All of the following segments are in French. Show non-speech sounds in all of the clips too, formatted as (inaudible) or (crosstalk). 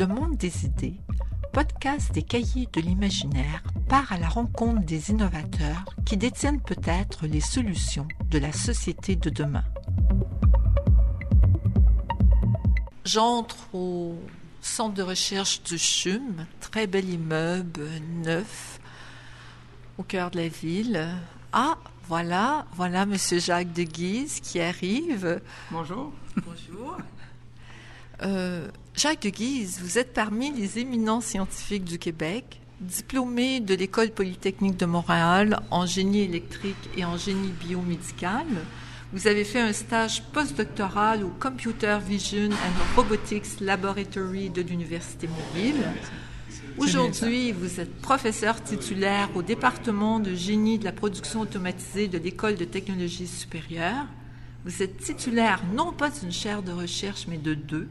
Le monde des idées, podcast des cahiers de l'imaginaire, part à la rencontre des innovateurs qui détiennent peut-être les solutions de la société de demain. J'entre au centre de recherche du CHUM, très bel immeuble neuf au cœur de la ville. Ah, voilà, voilà Monsieur Jacques de Guise qui arrive. Bonjour. Bonjour. Euh, Jacques de Guise, vous êtes parmi les éminents scientifiques du Québec, diplômé de l'École polytechnique de Montréal en génie électrique et en génie biomédical. Vous avez fait un stage postdoctoral au Computer Vision and Robotics Laboratory de l'Université McGill. Aujourd'hui, vous êtes professeur titulaire au département de génie de la production automatisée de l'École de technologie supérieure. Vous êtes titulaire non pas d'une chaire de recherche, mais de deux.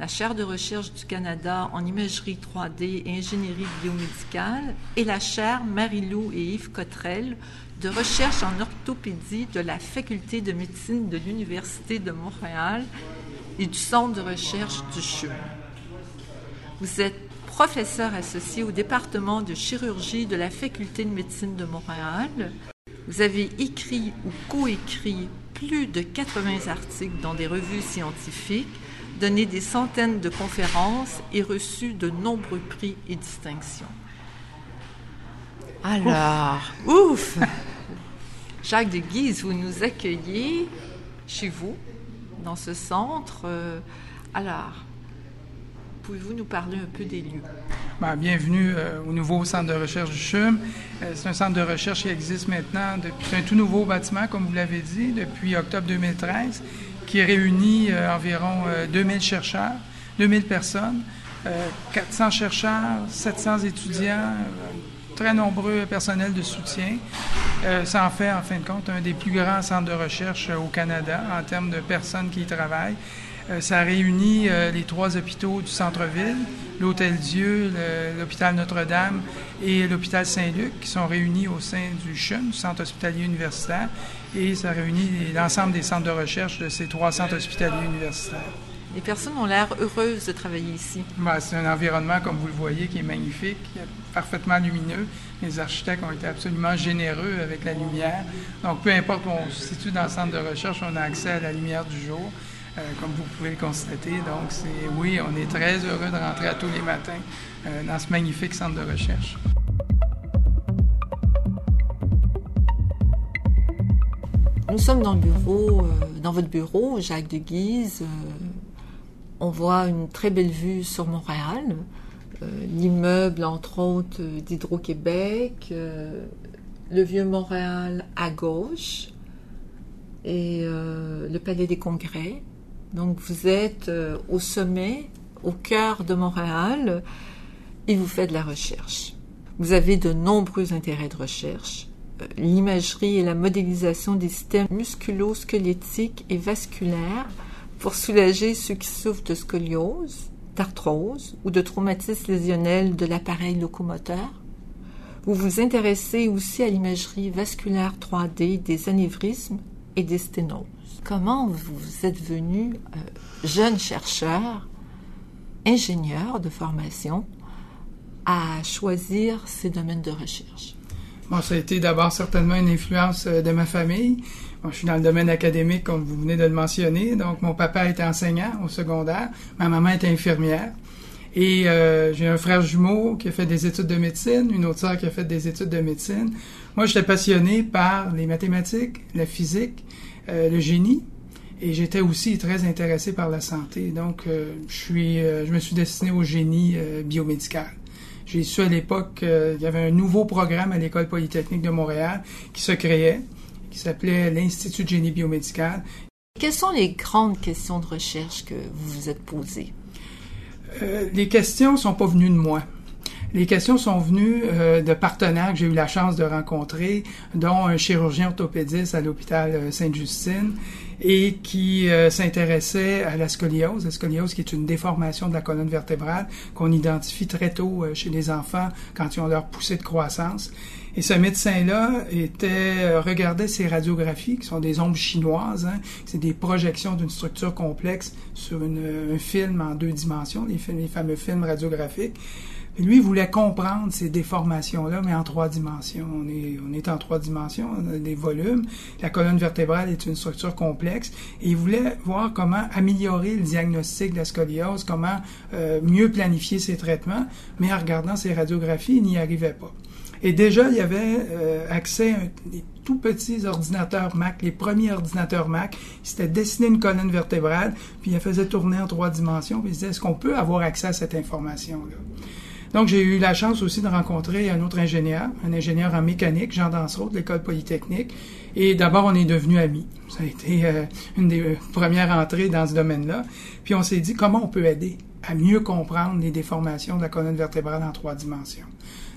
La chaire de recherche du Canada en imagerie 3D et ingénierie biomédicale et la chaire Marie-Lou et Yves Cottrell de recherche en orthopédie de la Faculté de médecine de l'Université de Montréal et du Centre de recherche du CHU. Vous êtes professeur associé au département de chirurgie de la Faculté de médecine de Montréal. Vous avez écrit ou coécrit plus de 80 articles dans des revues scientifiques, donné des centaines de conférences et reçu de nombreux prix et distinctions. Alors, ouf! Jacques de Guise, vous nous accueillez chez vous, dans ce centre. Euh, alors, pouvez-vous nous parler un peu des lieux? Ben, bienvenue euh, au nouveau centre de recherche du CHUM. Euh, c'est un centre de recherche qui existe maintenant c'est un tout nouveau bâtiment, comme vous l'avez dit, depuis octobre 2013, qui réunit environ 2000 chercheurs, 2000 personnes, 400 chercheurs, 700 étudiants, très nombreux personnels de soutien. Euh, ça en fait, en fin de compte, un des plus grands centres de recherche euh, au Canada en termes de personnes qui y travaillent. Euh, ça réunit les trois hôpitaux du centre-ville, l'Hôtel Dieu, l'hôpital Notre-Dame et l'hôpital Saint-Luc, qui sont réunis au sein du CHUM, Centre hospitalier universitaire, et ça réunit l'ensemble des centres de recherche de ces trois centres hospitaliers universitaires. Les personnes ont l'air heureuses de travailler ici. Ben, c'est un environnement, comme vous le voyez, qui est magnifique, parfaitement lumineux. Les architectes ont été absolument généreux avec la lumière. Donc, peu importe où on se situe dans le centre de recherche, on a accès à la lumière du jour, euh, comme vous pouvez le constater. Donc, c'est oui, on est très heureux de rentrer à tous les matins euh, dans ce magnifique centre de recherche. Nous sommes dans le bureau, euh, dans votre bureau, Jacques de Guise on voit une très belle vue sur Montréal, l'immeuble entre autres d'Hydro-Québec, le vieux Montréal à gauche et le Palais des Congrès. Donc vous êtes au sommet, au cœur de Montréal et vous faites de la recherche. Vous avez de nombreux intérêts de recherche. L'imagerie et la modélisation des systèmes musculo-squelettiques et vasculaires pour soulager ceux qui souffrent de scoliose, d'arthrose ou de traumatisme lésionnel de l'appareil locomoteur. Vous vous intéressez aussi à l'imagerie vasculaire 3D des anévrismes et des sténoses. Comment vous êtes venu euh, jeune chercheur, ingénieur de formation, à choisir ces domaines de recherche? Bon, ça a été d'abord certainement une influence euh, de ma famille je suis dans le domaine académique, comme vous venez de le mentionner. Donc, mon papa était enseignant au secondaire. Ma maman était infirmière. Et euh, j'ai un frère jumeau qui a fait des études de médecine, une autre sœur qui a fait des études de médecine. Moi, j'étais passionné par les mathématiques, la physique, euh, le génie. Et j'étais aussi très intéressé par la santé. Donc, euh, je, suis, je me suis destiné au génie biomédical. J'ai su à l'époque qu'il y avait un nouveau programme à l'École polytechnique de Montréal qui se créait qui s'appelait l'Institut de génie biomédical. Quelles sont les grandes questions de recherche que vous vous êtes posées? Euh, les questions sont pas venues de moi. Les questions sont venues euh, de partenaires que j'ai eu la chance de rencontrer, dont un chirurgien orthopédiste à l'hôpital euh, Sainte-Justine et qui s'intéressait à la scoliose, la scoliose qui est une déformation de la colonne vertébrale qu'on identifie très tôt chez les enfants quand ils ont leur poussée de croissance. Et ce médecin-là était regardait ces radiographies, qui sont des ombres chinoises, hein, c'est des projections d'une structure complexe sur une, un film en deux dimensions, les, films, les fameux films radiographiques. Lui, il voulait comprendre ces déformations-là, mais en trois dimensions. On est, en trois dimensions, on a des volumes. La colonne vertébrale est une structure complexe. Et il voulait voir comment améliorer le diagnostic de la scoliose, comment euh, mieux planifier ses traitements, mais en regardant ces radiographies, il n'y arrivait pas. Et déjà, il y avait euh, accès à des tout petits ordinateurs Mac, les premiers ordinateurs Mac. Il s'était dessiné une colonne vertébrale, puis il faisait tourner en trois dimensions, puis il disait, est-ce qu'on peut avoir accès à cette information-là? Donc, j'ai eu la chance aussi de rencontrer un autre ingénieur, un ingénieur en mécanique, Jean Dansereau, de l'École polytechnique. Et d'abord, on est devenus amis. Ça a été euh, une des euh, premières entrées dans ce domaine-là. Puis on s'est dit comment on peut aider à mieux comprendre les déformations de la colonne vertébrale en trois dimensions.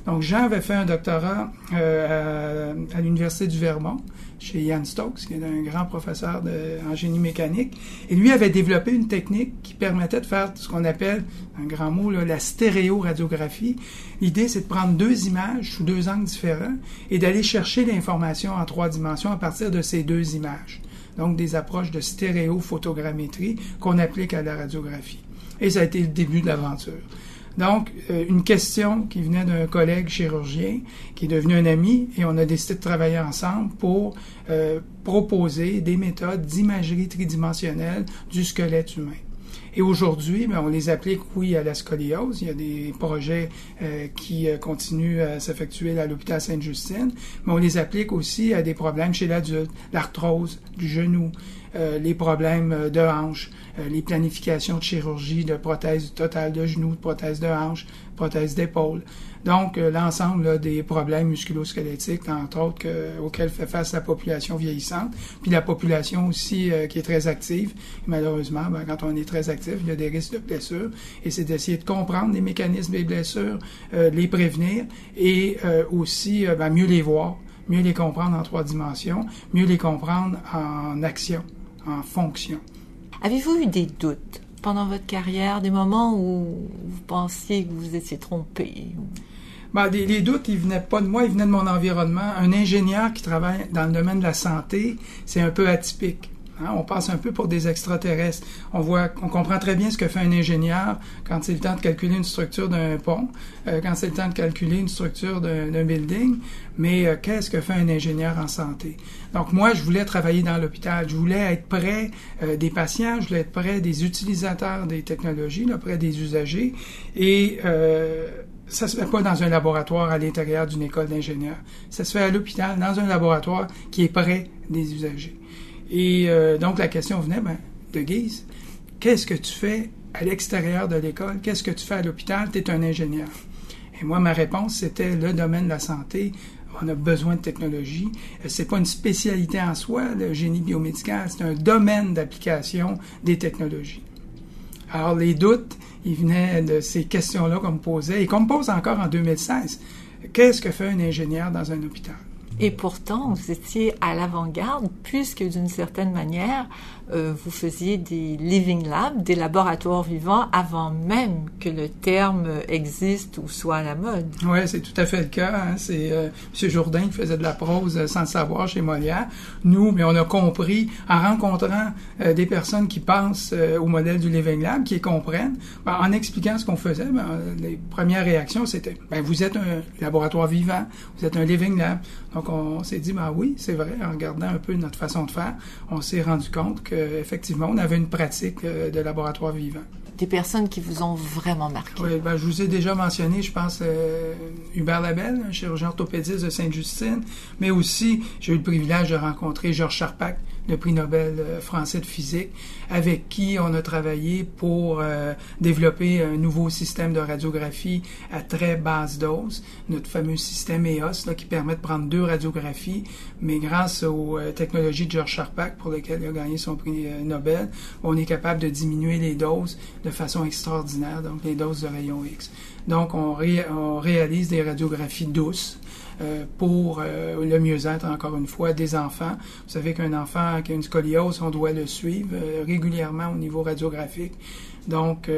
Donc, Jean avait fait un doctorat euh, à, à l'Université du Vermont chez Ian Stokes, qui est un grand professeur de, en génie mécanique. Et lui avait développé une technique qui permettait de faire ce qu'on appelle, un grand mot, là, la stéréoradiographie. L'idée, c'est de prendre deux images sous deux angles différents et d'aller chercher l'information en trois dimensions à partir de ces deux images. Donc, des approches de stéréophotogrammétrie qu'on applique à la radiographie. Et ça a été le début de l'aventure. Donc, euh, une question qui venait d'un collègue chirurgien qui est devenu un ami et on a décidé de travailler ensemble pour euh, proposer des méthodes d'imagerie tridimensionnelle du squelette humain. Et aujourd'hui, ben, on les applique, oui, à la scoliose. Il y a des projets euh, qui continuent à s'effectuer à l'hôpital Sainte-Justine, mais on les applique aussi à des problèmes chez l'adulte, l'arthrose du genou, euh, les problèmes de hanche, euh, les planifications de chirurgie, de prothèse totale de genou, de prothèse de hanche, prothèse d'épaule. Donc, euh, l'ensemble des problèmes musculo-squelettiques, entre autres, auxquels fait face la population vieillissante, puis la population aussi qui est très active. malheureusement, ben, quand on est très actif, il y a des risques de blessures, et c'est d'essayer de comprendre les mécanismes des blessures, les prévenir, et aussi ben, mieux les voir mieux les comprendre en trois dimensions, mieux les comprendre en action en fonction. Avez-vous eu des doutes pendant votre carrière, des moments où vous pensiez que vous étiez trompé? Ben, les doutes, ils venaient pas de moi, ils venaient de mon environnement. Un ingénieur qui travaille dans le domaine de la santé, c'est un peu atypique. Hein, on passe un peu pour des extraterrestres. On voit, on comprend très bien ce que fait un ingénieur quand c'est le temps de calculer une structure d'un pont, euh, quand c'est le temps de calculer une structure d'un building. Mais euh, qu'est-ce que fait un ingénieur en santé? Donc moi, je voulais travailler dans l'hôpital. Je voulais être près euh, des patients. Je voulais être près des utilisateurs des technologies, là, près des usagers. Et ça se fait pas dans un laboratoire à l'intérieur d'une école d'ingénieurs. Ça se fait à l'hôpital, dans un laboratoire qui est près des usagers. Et euh, donc la question venait, ben, de Guise, qu'est-ce que tu fais à l'extérieur de l'école? Qu'est-ce que tu fais à l'hôpital? Tu es un ingénieur. Et moi, ma réponse, c'était le domaine de la santé. On a besoin de technologie. Euh, c'est pas une spécialité en soi, le génie biomédical. C'est un domaine d'application des technologies. Alors, les doutes, ils venaient de ces questions-là qu'on me posait et qu'on me pose encore en 2016. Qu'est-ce que fait un ingénieur dans un hôpital? Et pourtant, vous étiez à l'avant-garde, puisque d'une certaine manière, euh, vous faisiez des living labs, des laboratoires vivants, avant même que le terme existe ou soit à la mode. Oui, c'est tout à fait le cas. Hein. C'est euh, M. Jourdain qui faisait de la prose euh, sans le savoir chez Molière. Nous, mais on a compris en rencontrant euh, des personnes qui pensent au modèle du living lab, qui comprennent, ben, en expliquant ce qu'on faisait, ben, les premières réactions c'était ben, vous êtes un laboratoire vivant, vous êtes un living lab. Donc on s'est dit ben oui, c'est vrai. En regardant un peu notre façon de faire, on s'est rendu compte que effectivement, on avait une pratique euh, de laboratoire vivant. Des personnes qui vous ont vraiment marqué. Oui, ben, je vous ai déjà mentionné, je pense, euh, Hubert Labelle, un chirurgien orthopédiste de Sainte-Justine, mais aussi, j'ai eu le privilège de rencontrer Georges Charpak, le prix Nobel euh, français de physique, avec qui on a travaillé pour euh, développer un nouveau système de radiographie à très basse dose, notre fameux système EOS, là, qui permet de prendre deux radiographies, mais grâce aux euh, technologies de George Charpak, pour lesquelles il a gagné son prix Nobel, on est capable de diminuer les doses de façon extraordinaire, donc les doses de rayons X. Donc, on, on réalise des radiographies douces pour le mieux-être, encore une fois, des enfants. Vous savez qu'un enfant qui a une scoliose, on doit le suivre régulièrement au niveau radiographique. Donc,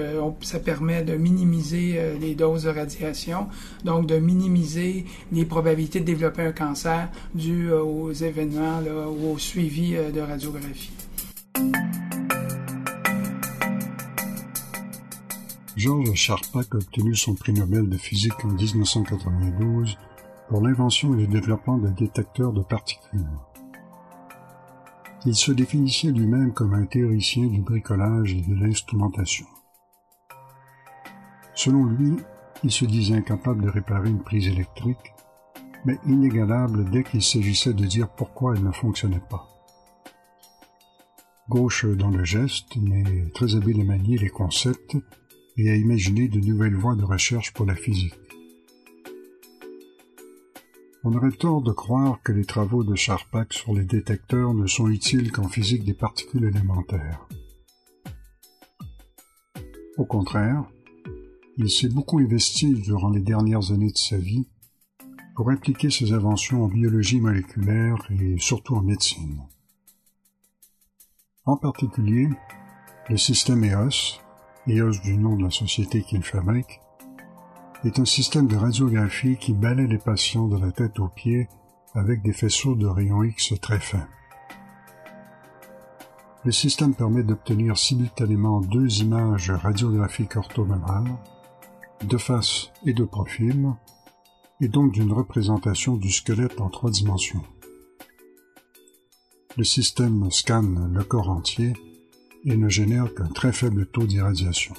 ça permet de minimiser les doses de radiation, donc de minimiser les probabilités de développer un cancer dû aux événements ou au suivi de radiographie. Georges Charpak a obtenu son prix Nobel de physique en 1992 pour l'invention et le développement d'un détecteur de particules. Il se définissait lui-même comme un théoricien du bricolage et de l'instrumentation. Selon lui, il se disait incapable de réparer une prise électrique, mais inégalable dès qu'il s'agissait de dire pourquoi elle ne fonctionnait pas. Gauche dans le geste, mais très habile à manier les concepts et à imaginer de nouvelles voies de recherche pour la physique. On aurait tort de croire que les travaux de Charpak sur les détecteurs ne sont utiles qu'en physique des particules élémentaires. Au contraire, il s'est beaucoup investi durant les dernières années de sa vie pour impliquer ses inventions en biologie moléculaire et surtout en médecine. En particulier, le système EOS, EOS du nom de la société qui le fabrique, est un système de radiographie qui balaie les patients de la tête aux pieds avec des faisceaux de rayons X très fins. Le système permet d'obtenir simultanément deux images radiographiques orthogonales, de face et de profil, et donc d'une représentation du squelette en trois dimensions. Le système scanne le corps entier et ne génère qu'un très faible taux d'irradiation.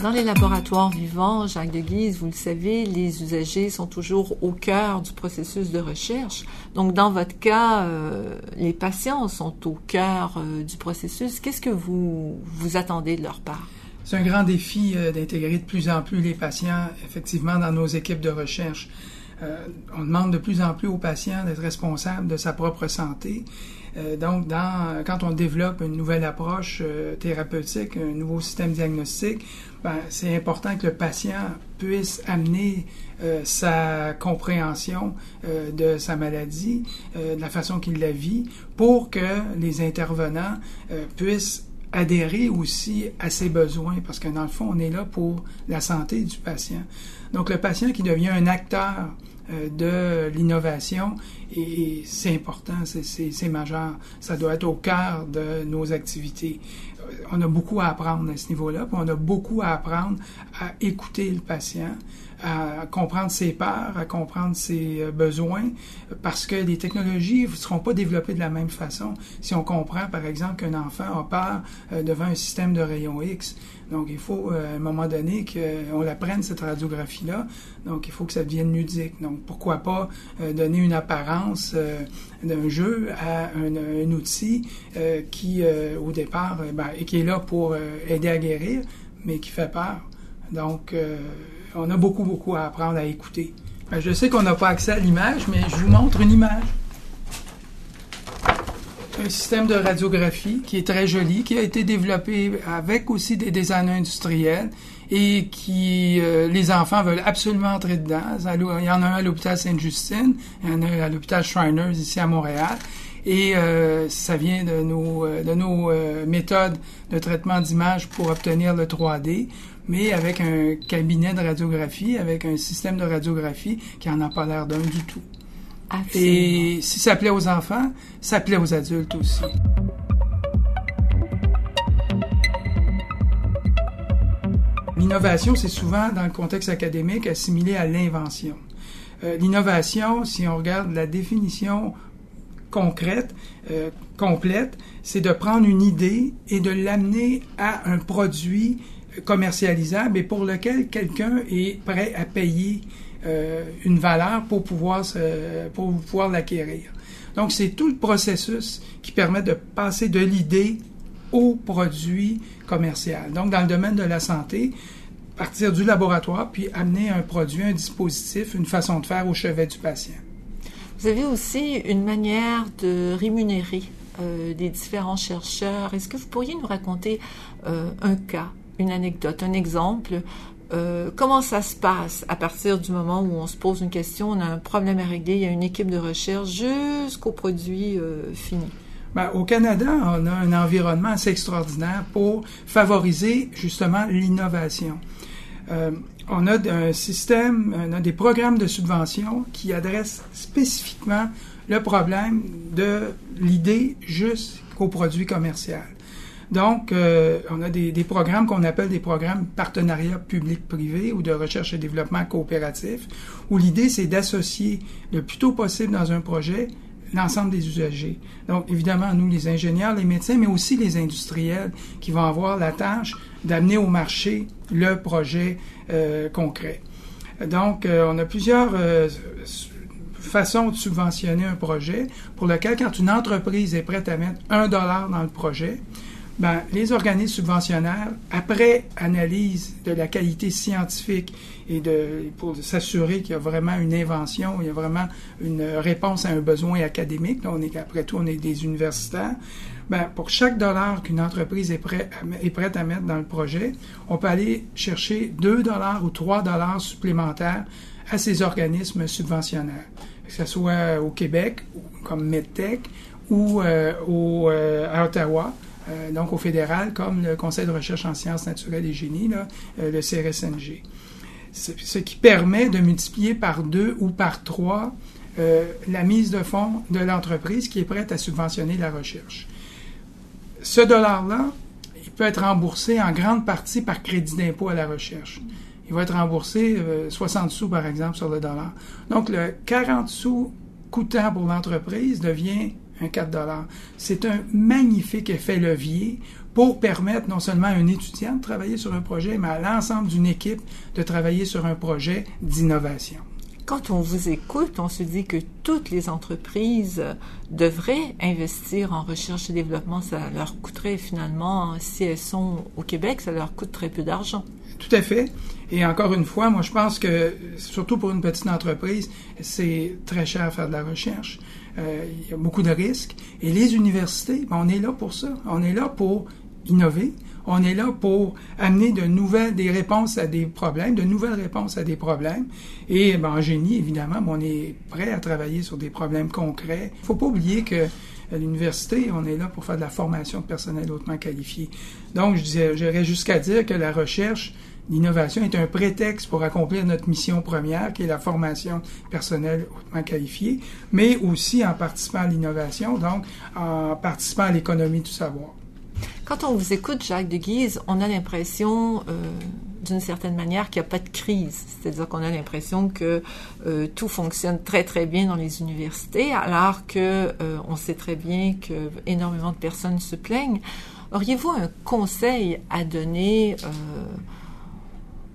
Dans les laboratoires vivants, Jacques de Guise, vous le savez, les usagers sont toujours au cœur du processus de recherche. Donc, dans votre cas, euh, les patients sont au cœur euh, du processus. Qu'est-ce que vous, vous attendez de leur part? C'est un grand défi euh, d'intégrer de plus en plus les patients, effectivement, dans nos équipes de recherche. on demande de plus en plus aux patients d'être responsables de sa propre santé euh, donc, quand on développe une nouvelle approche euh, thérapeutique, un nouveau système diagnostique, ben, c'est important que le patient puisse amener euh, sa compréhension de sa maladie, de la façon qu'il la vit, pour que les intervenants puissent adhérer aussi à ses besoins, parce que dans le fond, on est là pour la santé du patient. Donc, le patient qui devient un acteur de l'innovation et, c'est important, c'est majeur. Ça doit être au cœur de nos activités. Euh, on a beaucoup à apprendre à ce niveau-là, puis on a beaucoup à apprendre à écouter le patient, à comprendre ses peurs, à comprendre ses euh, besoins, parce que les technologies ne seront pas développées de la même façon. Si on comprend, par exemple, qu'un enfant a peur devant un système de rayons X, donc, il faut, euh, à un moment donné, qu'on la prenne, cette radiographie-là. Donc, il faut que ça devienne ludique. Donc, pourquoi pas euh, donner une apparence euh, d'un jeu à un, outil qui, au départ, ben, qui est là pour aider à guérir, mais qui fait peur. Donc, on a beaucoup, beaucoup à apprendre à écouter. Ben, je sais qu'on n'a pas accès à l'image, mais je vous montre une image un système de radiographie qui est très joli, qui a été développé avec aussi des designers industriels et qui euh, les enfants veulent absolument entrer dedans. Il y en a un à l'hôpital Sainte-Justine, il y en a un à l'hôpital Shriners ici à Montréal. Et euh, ça vient de nos, euh, de nos méthodes de traitement d'image pour obtenir le 3D, mais avec un cabinet de radiographie, avec un système de radiographie qui en a pas l'air d'un du tout. Et si ça plaît aux enfants, ça plaît aux adultes aussi. L'innovation, c'est souvent, dans le contexte académique, assimilé à l'invention. Euh, l'innovation, si on regarde la définition concrète, euh, complète, c'est de prendre une idée et de l'amener à un produit commercialisable et pour lequel quelqu'un est prêt à payer euh, une valeur pour pouvoir, pouvoir l'acquérir. Donc, c'est tout le processus qui permet de passer de l'idée au produit commercial. Donc, dans le domaine de la santé, partir du laboratoire puis amener un produit, un dispositif, une façon de faire au chevet du patient. Vous avez aussi une manière de rémunérer euh, des différents chercheurs. Est-ce que vous pourriez nous raconter euh, un cas, une anecdote, un exemple Euh, comment ça se passe à partir du moment où on se pose une question, on a un problème à régler, il y a une équipe de recherche jusqu'au produit euh, fini? Ben, au Canada, on a un environnement assez extraordinaire pour favoriser justement l'innovation. Euh, on a un système, on a des programmes de subvention qui adressent spécifiquement le problème de l'idée jusqu'au produit commercial. Donc, euh, on a des, programmes qu'on appelle des programmes partenariat public-privé ou de recherche et développement coopératif, où l'idée, c'est d'associer le plus tôt possible dans un projet l'ensemble des usagers. Donc, évidemment, nous, les ingénieurs, les médecins, mais aussi les industriels qui vont avoir la tâche d'amener au marché le projet euh, concret. Donc, euh, on a plusieurs façons de subventionner un projet pour lequel, quand une entreprise est prête à mettre un dollar dans le projet, ben, les organismes subventionnaires, après analyse de la qualité scientifique et de, pour s'assurer qu'il y a vraiment une invention, il y a vraiment une réponse à un besoin académique, on est, après tout, on est des universitaires, ben, pour chaque dollar qu'une entreprise est, prêt est prête à mettre dans le projet, on peut aller chercher 2 dollars ou 3 dollars supplémentaires à ces organismes subventionnaires, que ce soit au Québec, comme MedTech, ou euh, au, euh, à Ottawa, euh, donc au fédéral, comme le Conseil de recherche en sciences naturelles et génie, euh, le CRSNG. Ce qui permet de multiplier par deux ou par trois euh, la mise de fonds de l'entreprise qui est prête à subventionner la recherche. Ce dollar-là, il peut être remboursé en grande partie par crédit d'impôt à la recherche. Il va être remboursé 60 sous, par exemple, sur le dollar. Donc, le 40 sous coûtant pour l'entreprise devient un 4 C'est un magnifique effet levier pour permettre non seulement à un étudiant de travailler sur un projet, mais à l'ensemble d'une équipe de travailler sur un projet d'innovation. Quand on vous écoute, on se dit que toutes les entreprises devraient investir en recherche et développement. Ça leur coûterait finalement, si elles sont au Québec, ça leur coûte très peu d'argent. Tout à fait. Et encore une fois, moi je pense que, surtout pour une petite entreprise, c'est très cher à faire de la recherche. Euh, il y a beaucoup de risques. Et les universités, ben, on est là pour ça. On est là pour innover. On est là pour amener de nouvelles, des réponses à des problèmes, de nouvelles réponses à des problèmes. Et ben, en génie, évidemment, ben, on est prêt à travailler sur des problèmes concrets. Il faut pas oublier que à l'université, on est là pour faire de la formation de personnel hautement qualifié. Donc, je j'irais jusqu'à dire que la recherche, L'innovation est un prétexte pour accomplir notre mission première, qui est la formation personnelle hautement qualifiée, mais aussi en participant à l'innovation, donc en participant à l'économie du savoir. Quand on vous écoute, Jacques de Guise, on a l'impression, euh, d'une certaine manière, qu'il n'y a pas de crise. C'est-à-dire qu'on a l'impression que euh, tout fonctionne très très bien dans les universités, alors que euh, on sait très bien que énormément de personnes se plaignent. Auriez-vous un conseil à donner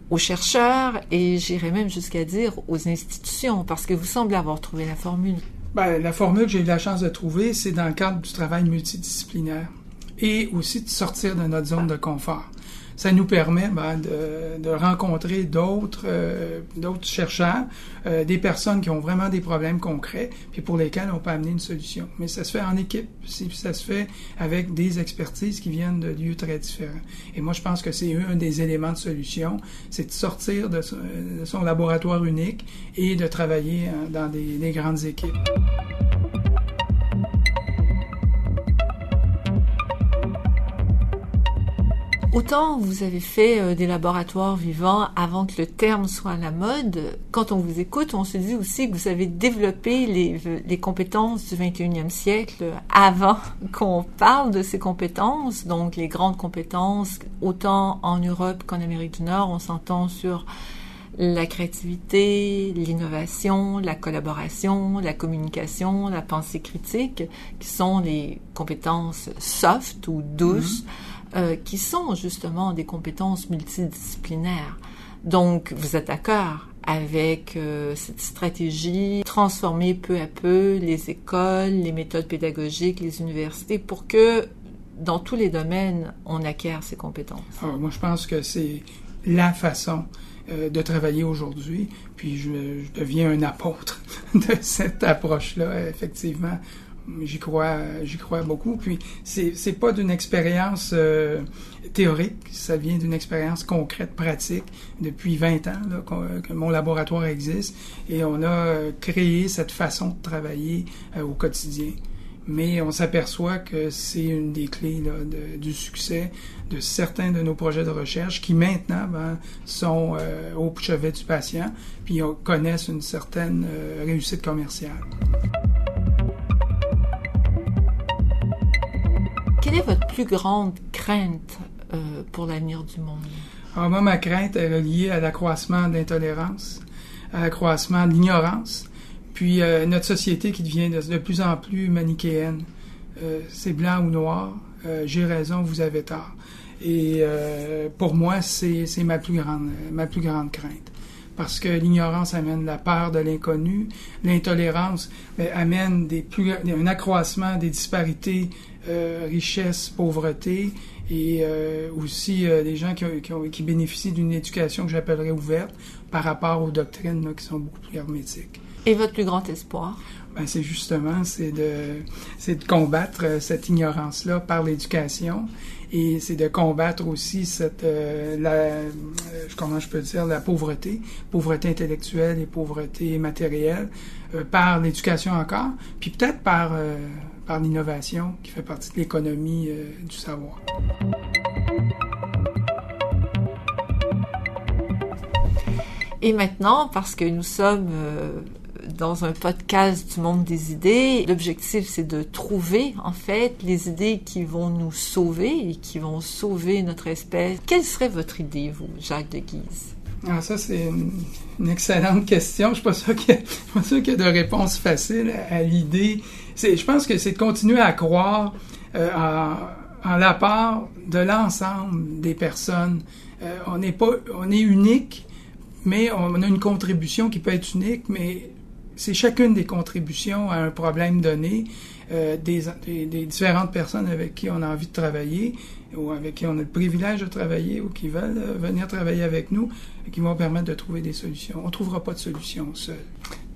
aux chercheurs et j'irais même jusqu'à dire aux institutions, parce que vous semblez avoir trouvé la formule. Ben, la formule que j'ai eu la chance de trouver, c'est dans le cadre du travail multidisciplinaire et aussi de sortir de notre zone de confort ça nous permet ben, de, de, rencontrer d'autres euh, d'autres chercheurs, euh, des personnes qui ont vraiment des problèmes concrets, puis pour lesquels on peut amener une solution. Mais ça se fait en équipe, ça se fait avec des expertises qui viennent de lieux très différents. Et moi, je pense que c'est un des éléments de solution, c'est de sortir de, son laboratoire unique et de travailler hein, dans des, des grandes équipes. Autant vous avez fait euh, des laboratoires vivants avant que le terme soit à la mode, quand on vous écoute, on se dit aussi que vous avez développé les, les compétences du 21e siècle avant (laughs) qu'on parle de ces compétences, donc les grandes compétences, autant en Europe qu'en Amérique du Nord, on s'entend sur la créativité, l'innovation, la collaboration, la communication, la pensée critique, qui sont les compétences soft ou douces. Mm-hmm. Euh, qui sont justement des compétences multidisciplinaires. Donc, vous êtes d'accord avec euh, cette stratégie, transformer peu à peu les écoles, les méthodes pédagogiques, les universités pour que dans tous les domaines, on acquiert ces compétences? Alors, moi, je pense que c'est la façon euh, de travailler aujourd'hui. Puis je, je, deviens un apôtre (laughs) de cette approche-là, effectivement j'y crois, j'y crois beaucoup. Puis c'est c'est pas d'une expérience euh, théorique, ça vient d'une expérience concrète, pratique. Depuis 20 ans que mon laboratoire existe et on a créé cette façon de travailler au quotidien mais on s'aperçoit que c'est une des clés du succès de certains de nos projets de recherche qui maintenant ben, sont euh, au chevet du patient, puis connaissent une certaine euh, réussite commerciale. Quelle est votre plus grande crainte euh, pour l'avenir du monde? Alors ah, moi, ma crainte est reliée à l'accroissement de l'intolérance, à l'accroissement de l'ignorance, puis euh, notre société qui devient de, plus en plus manichéenne. Euh, c'est blanc ou noir, euh, j'ai raison, vous avez tort. Et pour moi, c'est ma ma plus grande crainte. Parce que l'ignorance amène la peur de l'inconnu, l'intolérance ben, amène des plus, un accroissement des disparités, richesse, pauvreté, et aussi des gens qui, qui, qui bénéficient d'une éducation que j'appellerais ouverte par rapport aux doctrines là, qui sont beaucoup plus hermétiques. Et votre plus grand espoir? Ben, c'est justement, c'est de, c'est de combattre euh, cette ignorance-là par l'éducation et c'est de combattre aussi cette, euh, la, euh, comment je peux dire, la pauvreté, pauvreté intellectuelle et pauvreté matérielle par l'éducation encore, puis peut-être par, par l'innovation qui fait partie de l'économie du savoir. Et maintenant, parce que nous sommes dans un podcast du monde des idées. L'objectif, c'est de trouver, en fait, les idées qui vont nous sauver et qui vont sauver notre espèce. Quelle serait votre idée, vous, Jacques de Guise? Ah, ça, c'est une, excellente question. Je suis pas sûr (laughs) qu'il y, ait de réponse facile à, l'idée. Je pense que c'est de continuer à croire euh, en, la part de l'ensemble des personnes. Euh, on n'est pas, on est unique, mais on a une contribution qui peut être unique, mais c'est chacune des contributions à un problème donné euh, des, différentes personnes avec qui on a envie de travailler ou avec qui on a le privilège de travailler ou qui veulent euh, venir travailler avec nous et qui vont permettre de trouver des solutions. On ne trouvera pas de solution seul.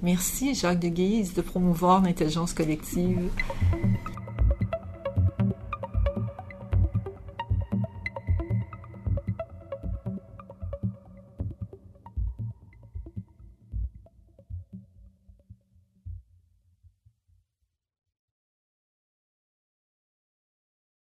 Merci Jacques de Guise de promouvoir l'intelligence collective.